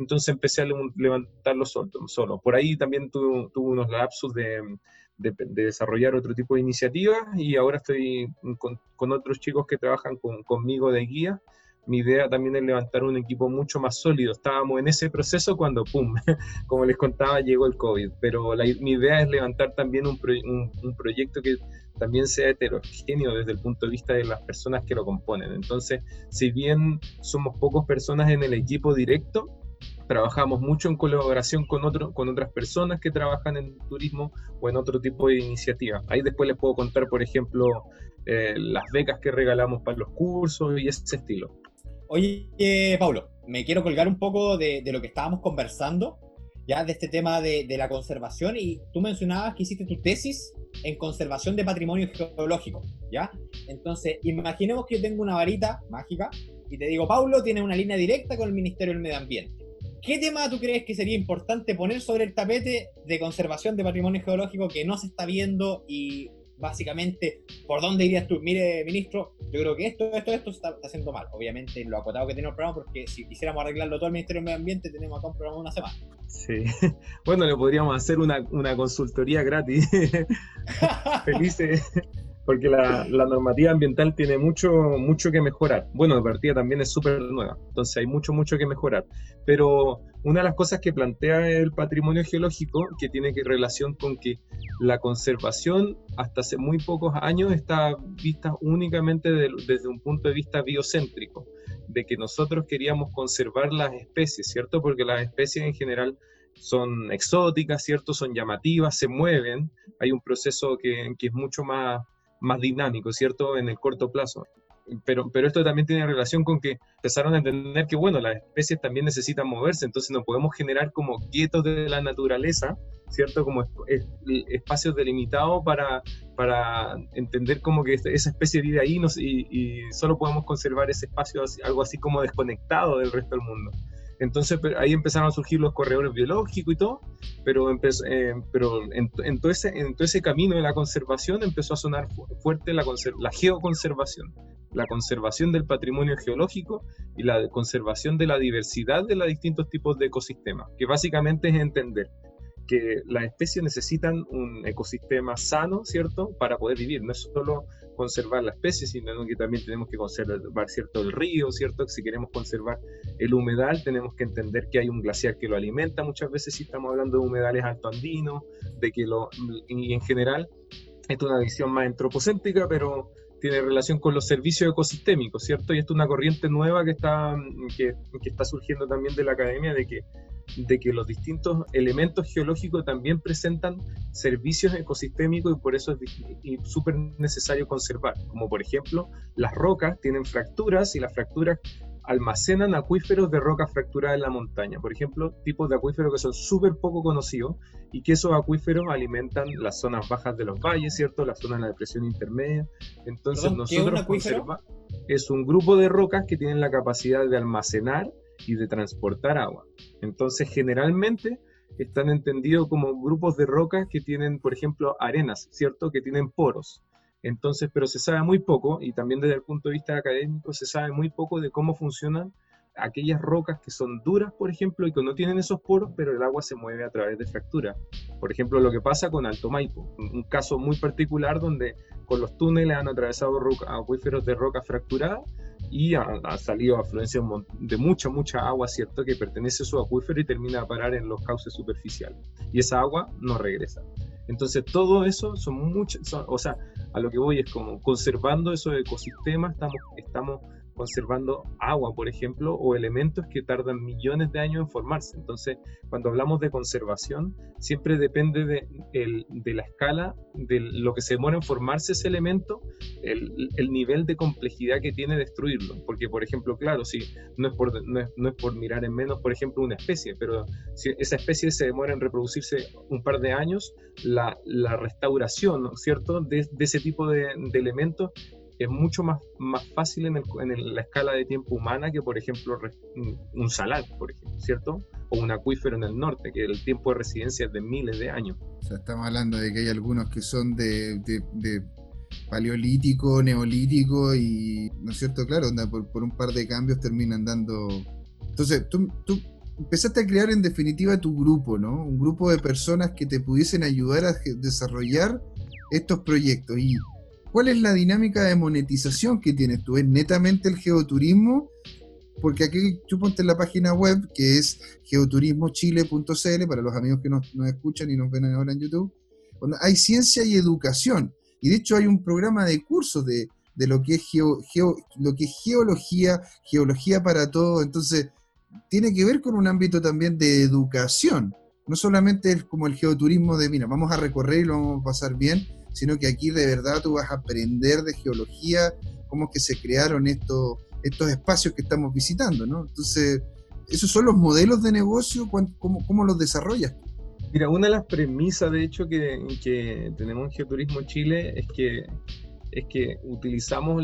Entonces empecé a levantarlo solo. solo. Por ahí también tuve, tuve unos lapsus de, de, desarrollar otro tipo de iniciativas y ahora estoy con, con otros chicos que trabajan con, conmigo de guía mi idea también es levantar un equipo mucho más sólido. Estábamos en ese proceso cuando, ¡pum!, *laughs* como les contaba, llegó el COVID. Pero mi idea es levantar también un, un, proyecto que también sea heterogéneo desde el punto de vista de las personas que lo componen. Entonces, si bien somos pocas personas en el equipo directo, trabajamos mucho en colaboración con, otro, con otras personas que trabajan en turismo o en otro tipo de iniciativas. Ahí después les puedo contar, por ejemplo, eh, las becas que regalamos para los cursos y ese estilo. Oye, Pablo, me quiero colgar un poco de, lo que estábamos conversando, ya de este tema de, la conservación, y tú mencionabas que hiciste tu tesis en conservación de patrimonio geológico, ¿ya? Entonces, imaginemos que yo tengo una varita mágica y te digo, Pablo tiene una línea directa con el Ministerio del Medio Ambiente. ¿Qué tema tú crees que sería importante poner sobre el tapete de conservación de patrimonio geológico que no se está viendo y básicamente, ¿por dónde irías tú? Mire, ministro, yo creo que esto, esto, esto está, está haciendo mal. Obviamente, lo acotado que tenemos el programa, porque si quisiéramos arreglarlo todo el Ministerio del Medio Ambiente, tenemos acá un programa de una semana. Sí, *laughs* bueno, le podríamos hacer una, una consultoría gratis. *laughs* Felices *laughs* porque la, normativa ambiental tiene mucho, mucho que mejorar. Bueno, de partida también es súper nueva, entonces hay mucho, mucho que mejorar. Pero una de las cosas que plantea el patrimonio geológico, que tiene que relación con que la conservación hasta hace muy pocos años está vista únicamente desde un punto de vista biocéntrico. de que nosotros queríamos conservar las especies, ¿cierto? Porque las especies en general son exóticas, ¿cierto? Son llamativas, se mueven, hay un proceso que, que es mucho más, más dinámico, ¿cierto? En el corto plazo pero, pero esto también tiene relación con que empezaron a entender que, bueno, las especies también necesitan moverse, entonces no podemos generar como quietos de la naturaleza, ¿cierto? Como espacios delimitados para, para entender como que esa especie vive ahí y, y solo podemos conservar ese espacio, algo así como desconectado del resto del mundo. Entonces ahí empezaron a surgir los corredores biológicos y todo, pero, eh, pero en, en todo ese camino de la conservación empezó a sonar fuerte la, la geoconservación, la conservación del patrimonio geológico y la conservación de la diversidad de los distintos tipos de ecosistemas, que básicamente es entender que las especies necesitan un ecosistema sano, ¿cierto?, para poder vivir. No es solo conservar la especie, sino que también tenemos que conservar, ¿cierto?, el río, ¿cierto? Si queremos conservar el humedal, tenemos que entender que hay un glaciar que lo alimenta. Muchas veces si estamos hablando de humedales altoandinos, de que lo, y en general, es una visión más antropocéntrica, pero tiene relación con los servicios ecosistémicos, ¿cierto? Y esto es una corriente nueva que está, que, que está surgiendo también de la academia, de que de que los distintos elementos geológicos también presentan servicios ecosistémicos y por eso es súper necesario conservar, como por ejemplo las rocas tienen fracturas y las fracturas almacenan acuíferos de rocas fracturadas en la montaña, por ejemplo, tipos de acuíferos que son súper poco conocidos y que esos acuíferos alimentan las zonas bajas de los valles, ¿cierto? La zona de la depresión intermedia. Entonces nosotros conservamos es un grupo de rocas que tienen la capacidad de almacenar y de transportar agua. Entonces, generalmente están entendidos como grupos de rocas que tienen, por ejemplo, arenas, ¿cierto? Que tienen poros. Entonces, pero se sabe muy poco, y también desde el punto de vista académico, se sabe muy poco de cómo funcionan aquellas rocas que son duras, por ejemplo, y que no tienen esos poros, pero el agua se mueve a través de fracturas. Por ejemplo, lo que pasa con Alto Maipo, un caso muy particular donde con los túneles han atravesado acuíferos de roca fracturada y ha, salido afluencia de mucha, mucha agua, ¿cierto?, que pertenece a su acuífero y termina a parar en los cauces superficiales. Y esa agua no regresa. Entonces, todo eso son muchas, o sea, a lo que voy es como conservando esos ecosistemas, estamos conservando agua, por ejemplo, o elementos que tardan millones de años en formarse. Entonces, cuando hablamos de conservación, siempre depende de, la escala de lo que se demora en formarse ese elemento, el, el, nivel de complejidad que tiene destruirlo. Porque, por ejemplo, claro, si no es, por, no es, por mirar en menos, por ejemplo, una especie, pero si esa especie se demora en reproducirse un par de años, la, la restauración, ¿cierto?, de, de ese tipo de, de elementos es mucho más, más fácil en, la escala de tiempo humana que, por ejemplo, un salar, por ejemplo, ¿cierto? O un acuífero en el norte, que el tiempo de residencia es de miles de años. O sea, estamos hablando de que hay algunos que son de, paleolítico, neolítico y, ¿no es cierto? Claro, por, un par de cambios terminan dando... Entonces, tú, tú empezaste a crear en definitiva tu grupo, ¿no? Un grupo de personas que te pudiesen ayudar a desarrollar estos proyectos. Y ¿Cuál es la dinámica de monetización que tienes tú? ¿Es netamente el geoturismo? Porque aquí tú ponte en la página web que es geoturismochile.cl para los amigos que nos, escuchan y nos ven ahora en YouTube. hay ciencia y educación. Y de hecho hay un programa de cursos de, lo, que es lo que es geología, geología para todo. Entonces, tiene que ver con un ámbito también de educación. No solamente es como el geoturismo de, mira, vamos a recorrer y lo vamos a pasar bien, sino que aquí de verdad tú vas a aprender de geología, cómo es que se crearon estos, estos espacios que estamos visitando, ¿no? Entonces, ¿esos son los modelos de negocio? ¿Cómo, cómo los desarrollas? Mira, una de las premisas, de hecho, que, que tenemos en Geoturismo Chile es que, es que utilizamos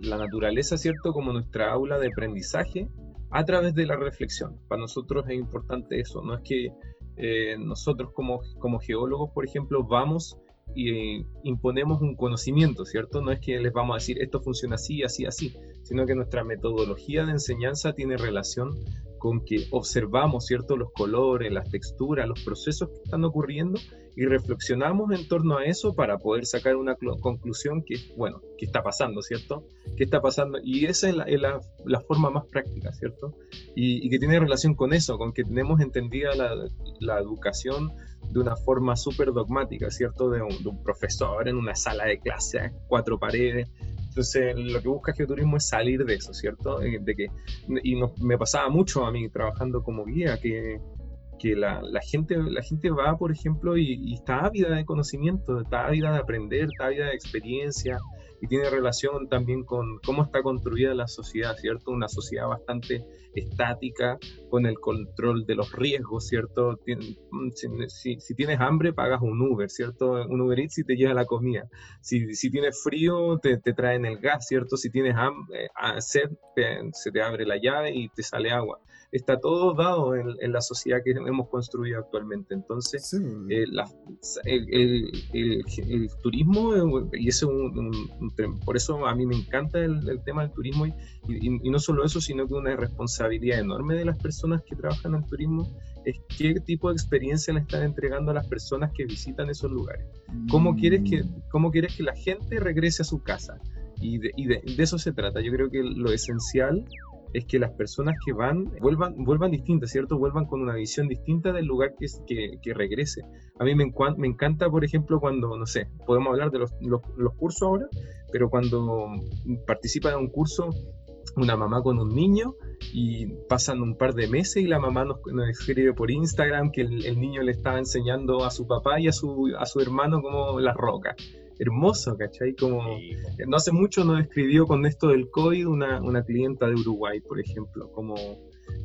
la naturaleza, ¿cierto?, como nuestra aula de aprendizaje a través de la reflexión. Para nosotros es importante eso, no es que eh, nosotros como, como geólogos, por ejemplo, vamos y imponemos un conocimiento, ¿cierto? No es que les vamos a decir esto funciona así, así, así, sino que nuestra metodología de enseñanza tiene relación con que observamos, ¿cierto? Los colores, las texturas, los procesos que están ocurriendo y reflexionamos en torno a eso para poder sacar una conclusión que, bueno, ¿qué está pasando, ¿cierto? ¿Qué está pasando? Y esa es la, forma más práctica, ¿cierto? Y, que tiene relación con eso, con que tenemos entendida la educación de una forma súper dogmática, ¿cierto? De un, profesor en una sala de clase, cuatro paredes, Entonces, lo que busca Geoturismo es salir de eso, ¿cierto? Eh, de que, y me pasaba mucho a mí trabajando como guía, que, que la, gente, la gente va, por ejemplo, y, está ávida de conocimiento, está ávida de aprender, está ávida de experiencia, y tiene relación también con cómo está construida la sociedad, ¿cierto? Una sociedad bastante estática, con el control de los riesgos, ¿cierto? Mm, si, tienes hambre, pagas un Uber, ¿cierto? Un Uber Eats y te lleva la comida. Si, tienes frío, te, traen el gas, ¿cierto? Si tienes hambre, eh, sed, se te abre la llave y te sale agua está todo dado en, la sociedad que hemos construido actualmente. Entonces, eh, el, turismo, eh, y eso por eso a mí me encanta el, tema del turismo, y, y, no solo eso, sino que una responsabilidad enorme de las personas que trabajan en turismo es qué tipo de experiencia le están entregando a las personas que visitan esos lugares. ¿Cómo quieres que, mm. cómo quieres que la gente regrese a su casa? Y, de, y de, eso se trata. Yo creo que lo esencial es que las personas que van vuelvan, vuelvan distintas, ¿cierto? Vuelvan con una visión distinta del lugar que, que, que regrese. A mí me, me, encanta, por ejemplo, cuando, no sé, podemos hablar de los, los, cursos ahora, pero cuando participa de un curso una mamá con un niño y pasan un par de meses y la mamá nos, nos escribe por Instagram que el, el, niño le estaba enseñando a su papá y a su, a su hermano como las rocas hermoso, ¿cachai? Como no hace mucho nos escribió con esto del COVID una, una clienta de Uruguay, por ejemplo, como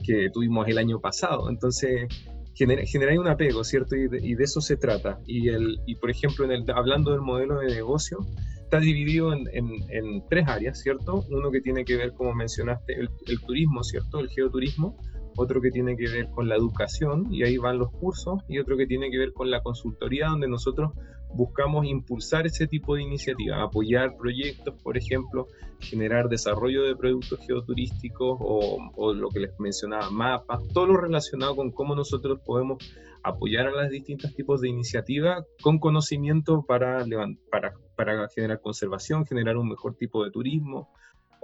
que tuvimos el año pasado. Entonces, genera, un apego, ¿cierto? Y de, eso se trata. Y, el, y por ejemplo, en el, hablando del modelo de negocio, está dividido en, en, en, tres áreas, ¿cierto? Uno que tiene que ver, como mencionaste, el, el turismo, ¿cierto? El geoturismo otro que tiene que ver con la educación, y ahí van los cursos, y otro que tiene que ver con la consultoría, donde nosotros buscamos impulsar ese tipo de iniciativas, apoyar proyectos, por ejemplo, generar desarrollo de productos geoturísticos o, lo que les mencionaba, mapas, todo lo relacionado con cómo nosotros podemos apoyar a los distintos tipos de iniciativas con conocimiento para, para, para generar conservación, generar un mejor tipo de turismo,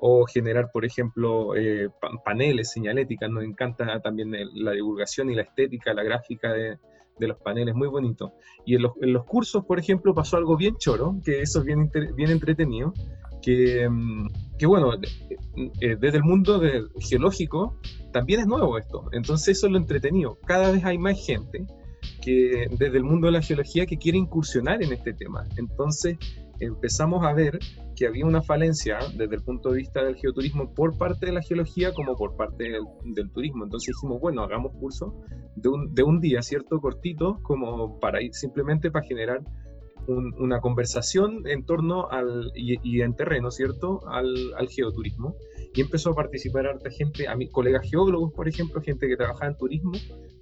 o generar, por ejemplo, eh, paneles, señaléticas. Nos encanta también la divulgación y la estética, la gráfica de, de los paneles, muy bonito. Y en los, en los, cursos, por ejemplo, pasó algo bien choro, que eso es bien, bien entretenido, que, mm, que bueno, eh, desde el mundo de, geológico también es nuevo esto. Entonces eso es lo entretenido. Cada vez hay más gente que desde el mundo de la geología que quiere incursionar en este tema. Entonces empezamos a ver que había una falencia desde el punto de vista del geoturismo por parte de la geología como por parte del, turismo. Entonces dijimos, bueno, hagamos curso de un, de un, día, ¿cierto? Cortito, como para ir simplemente para generar una conversación en torno al, y, en terreno, ¿cierto? Al, al, geoturismo. Y empezó a participar harta gente, a mis colegas geólogos, por ejemplo, gente que trabajaba en turismo,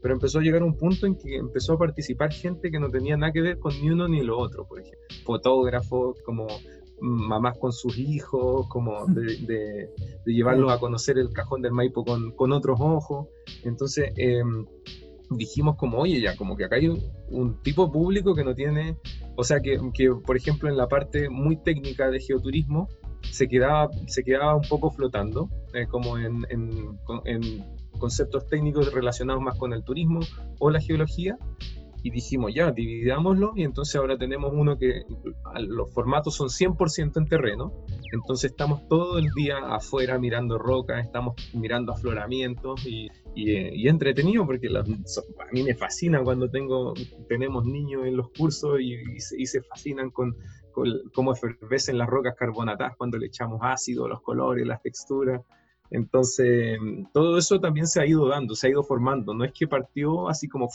pero empezó a llegar un punto en que empezó a participar gente que no tenía nada que ver con ni uno ni lo otro, por ejemplo. Fotógrafos, como mamás con sus hijos, como *laughs* de, de, llevarlos a conocer el cajón del Maipo con, con otros ojos. Entonces em, dijimos como, oye, ya, como que acá hay un, tipo público que no tiene, o sea, que, que, por ejemplo en la parte muy técnica de geoturismo se quedaba, se quedaba un poco flotando, eh, como en, conceptos técnicos relacionados más con el turismo o la geología, y dijimos, ya, dividámoslo y entonces ahora tenemos uno que los formatos son 100% en terreno, entonces estamos todo el día afuera mirando rocas, estamos mirando afloramientos y, y, entretenido porque a mí me fascina cuando tengo, tenemos niños en los cursos y, y se, fascinan con, con cómo efervescen las rocas carbonatadas cuando le echamos ácido, los colores, las texturas. Entonces, todo eso también se ha ido dando, se ha ido formando. No es que partió así como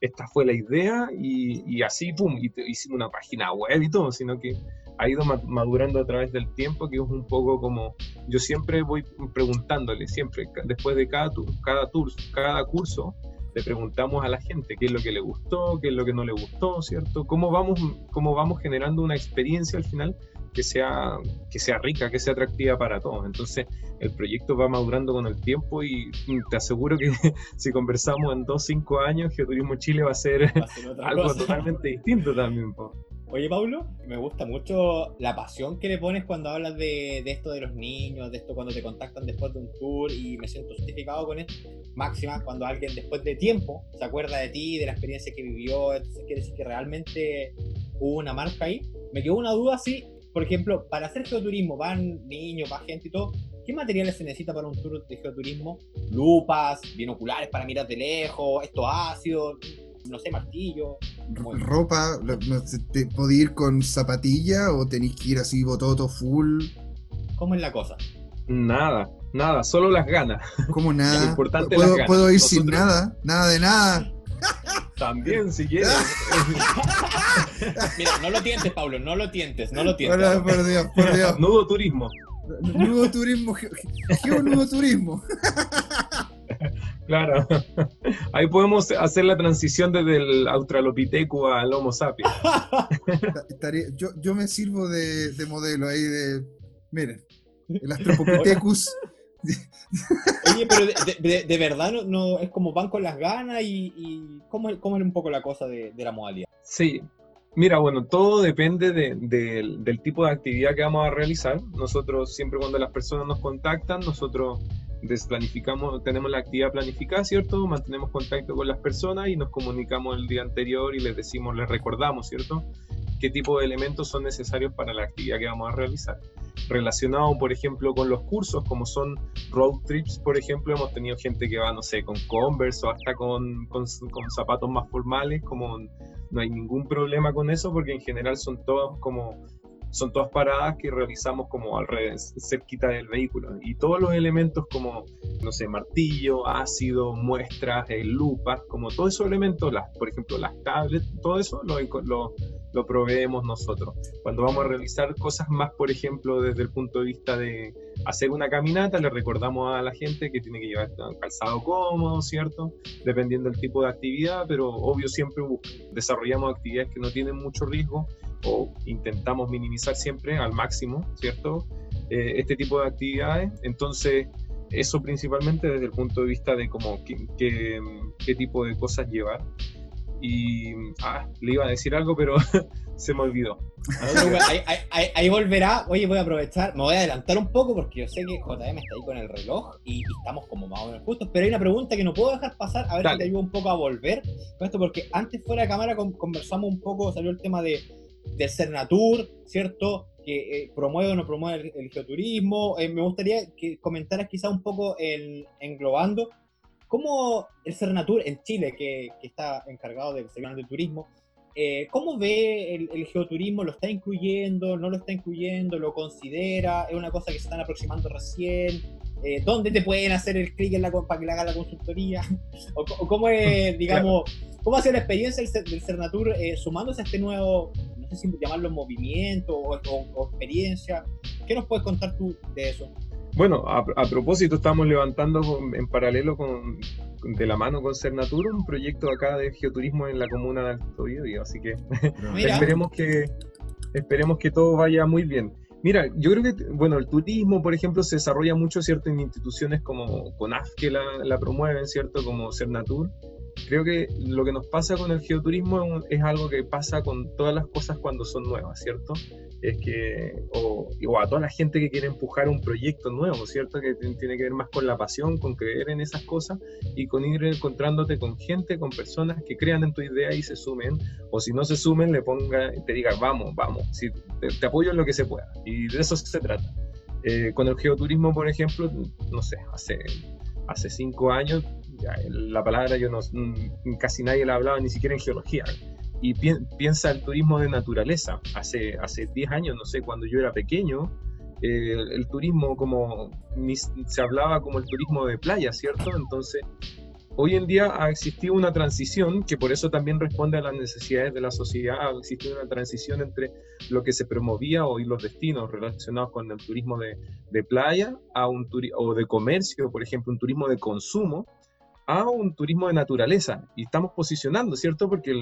esta fue la idea y, así, pum, y hicimos una página web y todo, sino que ha ido madurando a través del tiempo, que es un poco como, yo siempre voy preguntándole, siempre, después de cada, cada, tour, cada curso, le preguntamos a la gente qué es lo que le gustó, qué es lo que no le gustó, ¿cierto? ¿Cómo vamos, cómo vamos generando una experiencia al final que sea, que sea rica, que sea atractiva para todos. Entonces, el proyecto va madurando con el tiempo y te aseguro que *laughs* si conversamos en dos, cinco años, Geoturismo Chile va a ser, *laughs* algo totalmente distinto también. Oye, Paulo, me gusta mucho la pasión que le pones cuando hablas de, de, esto de los niños, de esto cuando te contactan después de un tour y me siento justificado con esto. Máxima, cuando alguien después de tiempo se acuerda de ti, de la experiencia que vivió, entonces quiere decir que realmente hubo una marca ahí. Me quedó una duda así, por ejemplo, para hacer geoturismo, van niños, va gente y todo, ¿qué materiales se necesita para un tour de geoturismo? Lupas, binoculares para mirar de lejos, esto ácido, no sé, martillo. Ropa, ¿te podés ir con zapatilla o tenéis que ir así bototo full? ¿Cómo es la cosa? Nada, nada, solo las ganas. ¿Cómo nada? importante ¿Puedo, ¿Puedo ir sin nada? Nada de nada. También, si *laughs* quieres. Mira, no lo tientes, Pablo, no lo tientes, no lo tientes. por Dios, por *laughs* Dios. Nudo turismo. Nudo turismo, nudo turismo. *laughs* Claro. Ahí podemos hacer la transición desde el Australopithecus al Homo sapiens. yo, yo me sirvo de, de modelo ahí de. Miren, el Australopithecus Oye, pero de, verdad no, es como van con las ganas y, ¿cómo, ¿cómo, es un poco la cosa de, la modalidad? Sí, mira, bueno, todo depende del tipo de actividad que vamos a realizar. Nosotros siempre cuando las personas nos contactan, nosotros desplanificamos, tenemos la actividad planificada, ¿cierto? Mantenemos contacto con las personas y nos comunicamos el día anterior y les decimos, les recordamos, ¿cierto? qué tipo de elementos son necesarios para la actividad que vamos a realizar. Relacionado, por ejemplo, con los cursos, como son road trips, por ejemplo, hemos tenido gente que va, no sé, con Converse o hasta con, con, zapatos más formales, como no hay ningún problema con eso, porque en general son todos como son todas paradas que realizamos como al revés, cerquita del vehículo. Y todos los elementos como, no sé, martillo, ácido, muestras, eh, lupas, como todos esos elementos, las, por ejemplo, las tablets, todo eso lo, lo, lo proveemos nosotros. Cuando vamos a realizar cosas más, por ejemplo, desde el punto de vista de hacer una caminata, le recordamos a la gente que tiene que llevar calzado cómodo, ¿cierto? Dependiendo del tipo de actividad, pero obvio siempre desarrollamos actividades que no tienen mucho riesgo o intentamos minimizar siempre al máximo, ¿cierto? Eh, este tipo de actividades. Entonces, eso principalmente desde el punto de vista de cómo, qué, qué tipo de cosas llevar. Y ah, le iba a decir algo, pero *laughs* se me olvidó. Ahí, volverá. Oye, voy a aprovechar, me voy a adelantar un poco porque yo sé que JM está ahí con el reloj y, estamos como más o menos justos. Pero hay una pregunta que no puedo dejar pasar, a ver si te ayuda un poco a volver con esto, porque antes fuera de cámara conversamos un poco, salió el tema de, del Cernatur, ¿cierto? Que eh, promueve o no promueve el, geoturismo. Eh, me gustaría que comentaras quizá un poco el, englobando ¿Cómo el Cernatur en Chile, que, está encargado del sector del turismo, eh, ¿cómo ve el, geoturismo? ¿Lo está incluyendo? ¿No lo está incluyendo? ¿Lo considera? ¿Es una cosa que se están aproximando recién? Eh, ¿Dónde te pueden hacer el clic en la, para que le haga la consultoría? *laughs* ¿O, cómo es, *laughs* digamos, cómo ha sido la experiencia del, Cernatur eh, sumándose a este nuevo, no sé si llamarlo movimiento o, o experiencia? ¿Qué nos puedes contar tú de eso? Bueno, a, propósito, estamos levantando en paralelo con, de la mano con Cernatur un proyecto acá de geoturismo en la comuna de Alto Biobío, así que *laughs* esperemos que esperemos que todo vaya muy bien. Mira, yo creo que, bueno, el turismo, por ejemplo, se desarrolla mucho, ¿cierto?, en instituciones como CONAF que la, la promueven, ¿cierto?, como Cernatur, creo que lo que nos pasa con el geoturismo es algo que pasa con todas las cosas cuando son nuevas, ¿cierto? Es que, o, a toda la gente que quiere empujar un proyecto nuevo, ¿cierto? Que tiene que ver más con la pasión, con creer en esas cosas y con ir encontrándote con gente, con personas que crean en tu idea y se sumen, o si no se sumen, le ponga, te diga, vamos, vamos, si te, apoyo en lo que se pueda. Y de eso se trata. Eh, con el geoturismo, por ejemplo, no sé, hace, hace cinco años la palabra yo no, casi nadie la hablaba ni siquiera en geología. Y piensa el turismo de naturaleza. Hace, hace 10 años, no sé, cuando yo era pequeño, eh, el turismo como se hablaba como el turismo de playa, ¿cierto? Entonces, hoy en día ha existido una transición que por eso también responde a las necesidades de la sociedad. Ha existido una transición entre lo que se promovía hoy los destinos relacionados con el turismo de, playa a un o de comercio, por ejemplo, un turismo de consumo, a un turismo de naturaleza. Y estamos posicionando, ¿cierto? Porque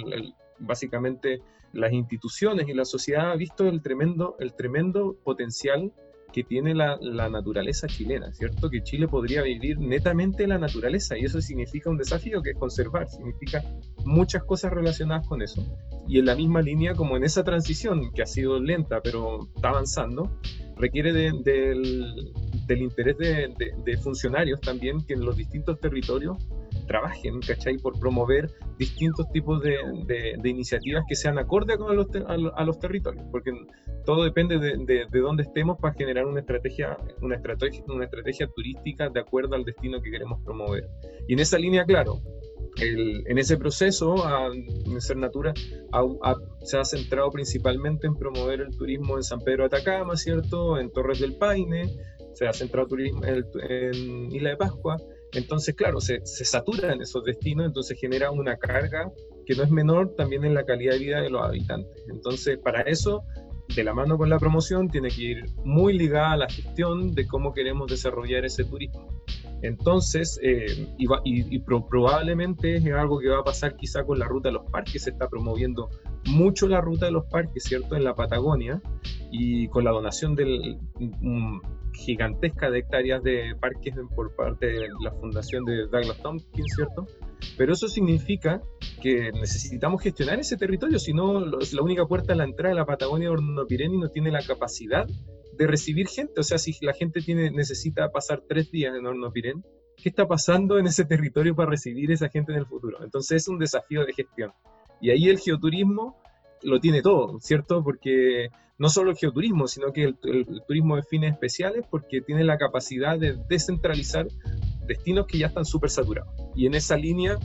básicamente las instituciones y la sociedad ha visto el tremendo, el tremendo potencial que tiene la, naturaleza chilena, ¿cierto? Que Chile podría vivir netamente la naturaleza y eso significa un desafío que es conservar, significa muchas cosas relacionadas con eso. Y en la misma línea, como en esa transición que ha sido lenta pero está avanzando, requiere del, interés de, funcionarios también que en los distintos territorios trabajen, ¿cachai? Por promover distintos tipos de, de, iniciativas que sean acorde a los, a, los, territorios, porque todo depende de, de, dónde estemos para generar una estrategia, una, estrategia, una estrategia turística de acuerdo al destino que queremos promover. Y en esa línea, claro, en ese proceso, a, Ser Natura se ha centrado principalmente en promover el turismo en San Pedro de Atacama, ¿cierto? En Torres del Paine, se ha centrado turismo en, Isla de Pascua. Entonces, claro, se, se saturan esos destinos, entonces genera una carga que no es menor también en la calidad de vida de los habitantes. Entonces, para eso de la mano con la promoción tiene que ir muy ligada a la gestión de cómo queremos desarrollar ese turismo. Entonces, eh, y, probablemente es algo que va a pasar quizá con la ruta de los parques, se está promoviendo mucho la ruta de los parques, ¿cierto? En la Patagonia y con la donación de gigantesca de hectáreas de parques por parte de la fundación de Douglas Tompkins, ¿cierto? Pero eso significa que necesitamos gestionar ese territorio, si no, la única puerta a la entrada de la Patagonia Hornopireni no tiene la capacidad de recibir gente. O sea, si la gente tiene, necesita pasar tres días en Hornopirén, ¿qué está pasando en ese territorio para recibir esa gente en el futuro? Entonces es un desafío de gestión. Y ahí el geoturismo lo tiene todo, ¿cierto? Porque no solo el geoturismo, sino que el, el, turismo de fines especiales, porque tiene la capacidad de descentralizar destinos que ya están súper saturados. Y en esa línea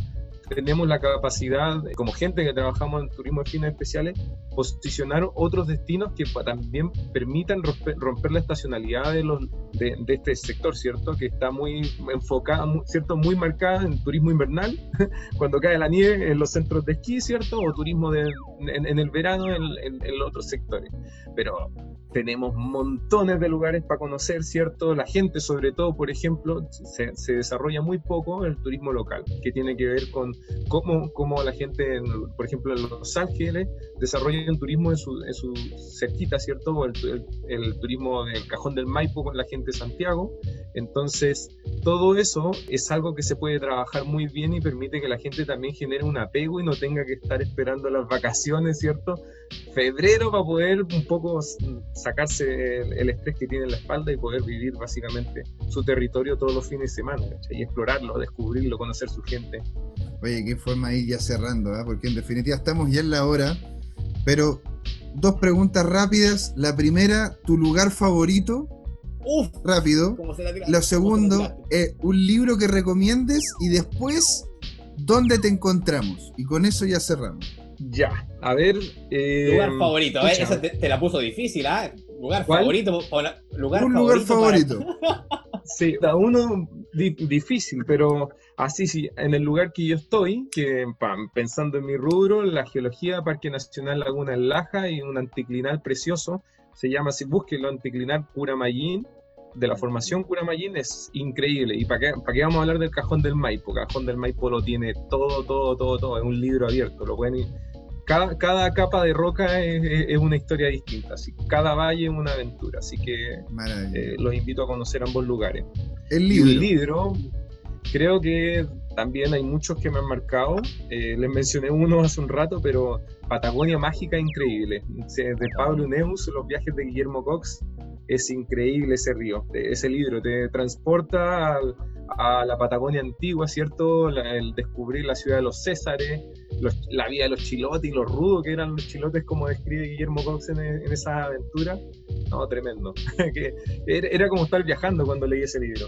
tenemos la capacidad, como gente que trabajamos en turismo de fines especiales, posicionar otros destinos que también permitan romper, la estacionalidad de, los, de, este sector, ¿cierto? Que está muy enfocada, ¿cierto? Muy marcada en turismo invernal, *laughs* cuando cae la nieve en los centros de esquí, ¿cierto? O turismo de, en, el verano en, en, los otros sectores. Pero tenemos montones de lugares para conocer, ¿cierto? La gente, sobre todo, por ejemplo, se, se desarrolla muy poco el turismo local, que tiene que ver con cómo, cómo la gente, por ejemplo, en Los Ángeles, desarrolla un turismo en su, en su cerquita, ¿cierto? El, el, turismo del Cajón del Maipo con la gente de Santiago. Entonces, todo eso es algo que se puede trabajar muy bien y permite que la gente también genere un apego y no tenga que estar esperando las vacaciones, ¿cierto? Febrero para poder un poco sacarse el, estrés que tiene en la espalda y poder vivir básicamente su territorio todos los fines de semana, Y explorarlo, descubrirlo, conocer su gente. Oye, qué forma ir ya cerrando, ¿eh? porque en definitiva estamos ya en la hora, pero dos preguntas rápidas. La primera, ¿tu lugar favorito? Uf, rápido. Lo segundo, eh, un libro que recomiendes y después, ¿dónde te encontramos? Y con eso ya cerramos. Ya, a ver. Eh, lugar favorito, ¿eh? Esa te, la puso difícil, ¿ah? Lugar favorito. Lugar un lugar favorito. *laughs* Sí, da uno difícil, pero así sí, en el lugar que yo estoy, que pensando en mi rubro, la geología, Parque Nacional Laguna El Laja y un anticlinal precioso, se llama, si búsquenlo, anticlinal Curamallín, de la formación Curamallín es increíble. ¿Y para qué, para qué vamos a hablar del Cajón del Maipo? Cajón del Maipo lo tiene todo, todo, todo, todo, es un libro abierto, lo pueden cada, cada capa de roca es, una historia distinta, así, cada valle es una aventura, así que eh, los invito a conocer ambos lugares. El libro. el libro, creo que también hay muchos que me han marcado, eh, les mencioné uno hace un rato, pero Patagonia Mágica increíble, de Pablo Neus, los viajes de Guillermo Cox, es increíble ese río, ese libro, te transporta a, la Patagonia antigua, ¿cierto? el descubrir la ciudad de los Césares, la vida de los chilotes y los rudos que eran los chilotes, como describe Guillermo Cox en, esa aventura. No, tremendo. *laughs* era, como estar viajando cuando leí ese libro.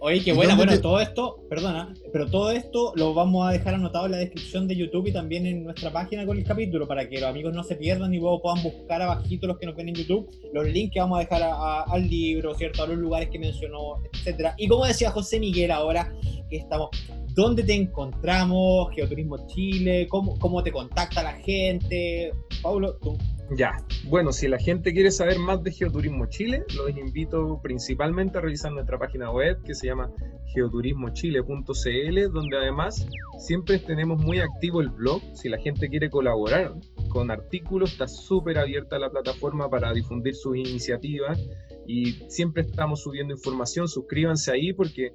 Oye, qué buena. Bueno, todo esto, perdona, pero todo esto lo vamos a dejar anotado en la descripción de YouTube y también en nuestra página con el capítulo para que los amigos no se pierdan y luego puedan buscar abajito los que nos ven en YouTube los links que vamos a dejar al libro, ¿cierto? A los lugares que mencionó, etcétera. Y como decía José Miguel ahora, que estamos ¿Dónde te encontramos? Geoturismo Chile, ¿cómo, cómo te contacta la gente? Paulo, tú. Ya, bueno, si la gente quiere saber más de Geoturismo Chile, los invito principalmente a revisar nuestra página web que se llama geoturismochile.cl, donde además siempre tenemos muy activo el blog. Si la gente quiere colaborar con artículos, está súper abierta la plataforma para difundir sus iniciativas y siempre estamos subiendo información. Suscríbanse ahí porque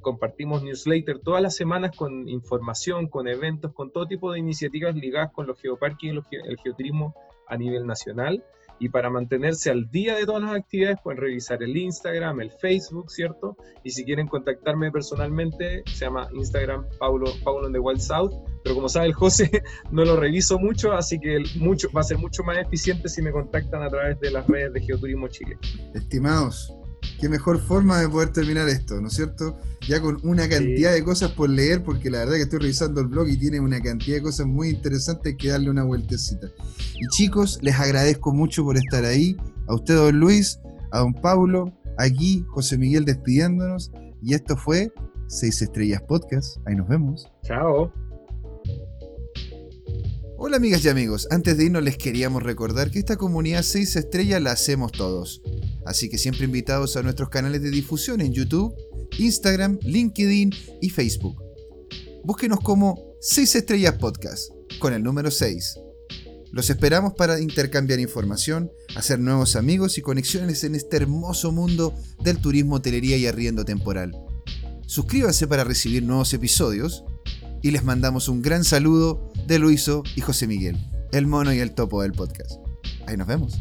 compartimos newsletter todas las semanas con información, con eventos, con todo tipo de iniciativas ligadas con los geoparques y el geoturismo a nivel nacional. Y para mantenerse al día de todas las actividades pueden revisar el Instagram, el Facebook, ¿cierto? Y si quieren contactarme personalmente, se llama Instagram Paulo, Paulo en the Wild South. Pero como sabe el José, *laughs* no lo reviso mucho, así que mucho, va a ser mucho más eficiente si me contactan a través de las redes de Geoturismo Chile. Estimados, qué mejor forma de poder terminar esto, ¿no es cierto? Ya con una cantidad de cosas por leer, porque la verdad que estoy revisando el blog y tiene una cantidad de cosas muy interesantes que darle una vueltecita. Y chicos, les agradezco mucho por estar ahí. A usted, don Luis, a don Pablo, aquí José Miguel despidiéndonos. Y esto fue Seis Estrellas Podcast. Ahí nos vemos. Chao. Hola amigas y amigos, antes de irnos les queríamos recordar que esta comunidad 6 estrellas la hacemos todos. Así que siempre invitados a nuestros canales de difusión en YouTube, Instagram, LinkedIn y Facebook. Búsquenos como 6 Estrellas Podcast, con el número 6. Los esperamos para intercambiar información, hacer nuevos amigos y conexiones en este hermoso mundo del turismo, hotelería y arriendo temporal. Suscríbanse para recibir nuevos episodios y les mandamos un gran saludo de Luiso y José Miguel, el mono y el topo del podcast. Ahí nos vemos.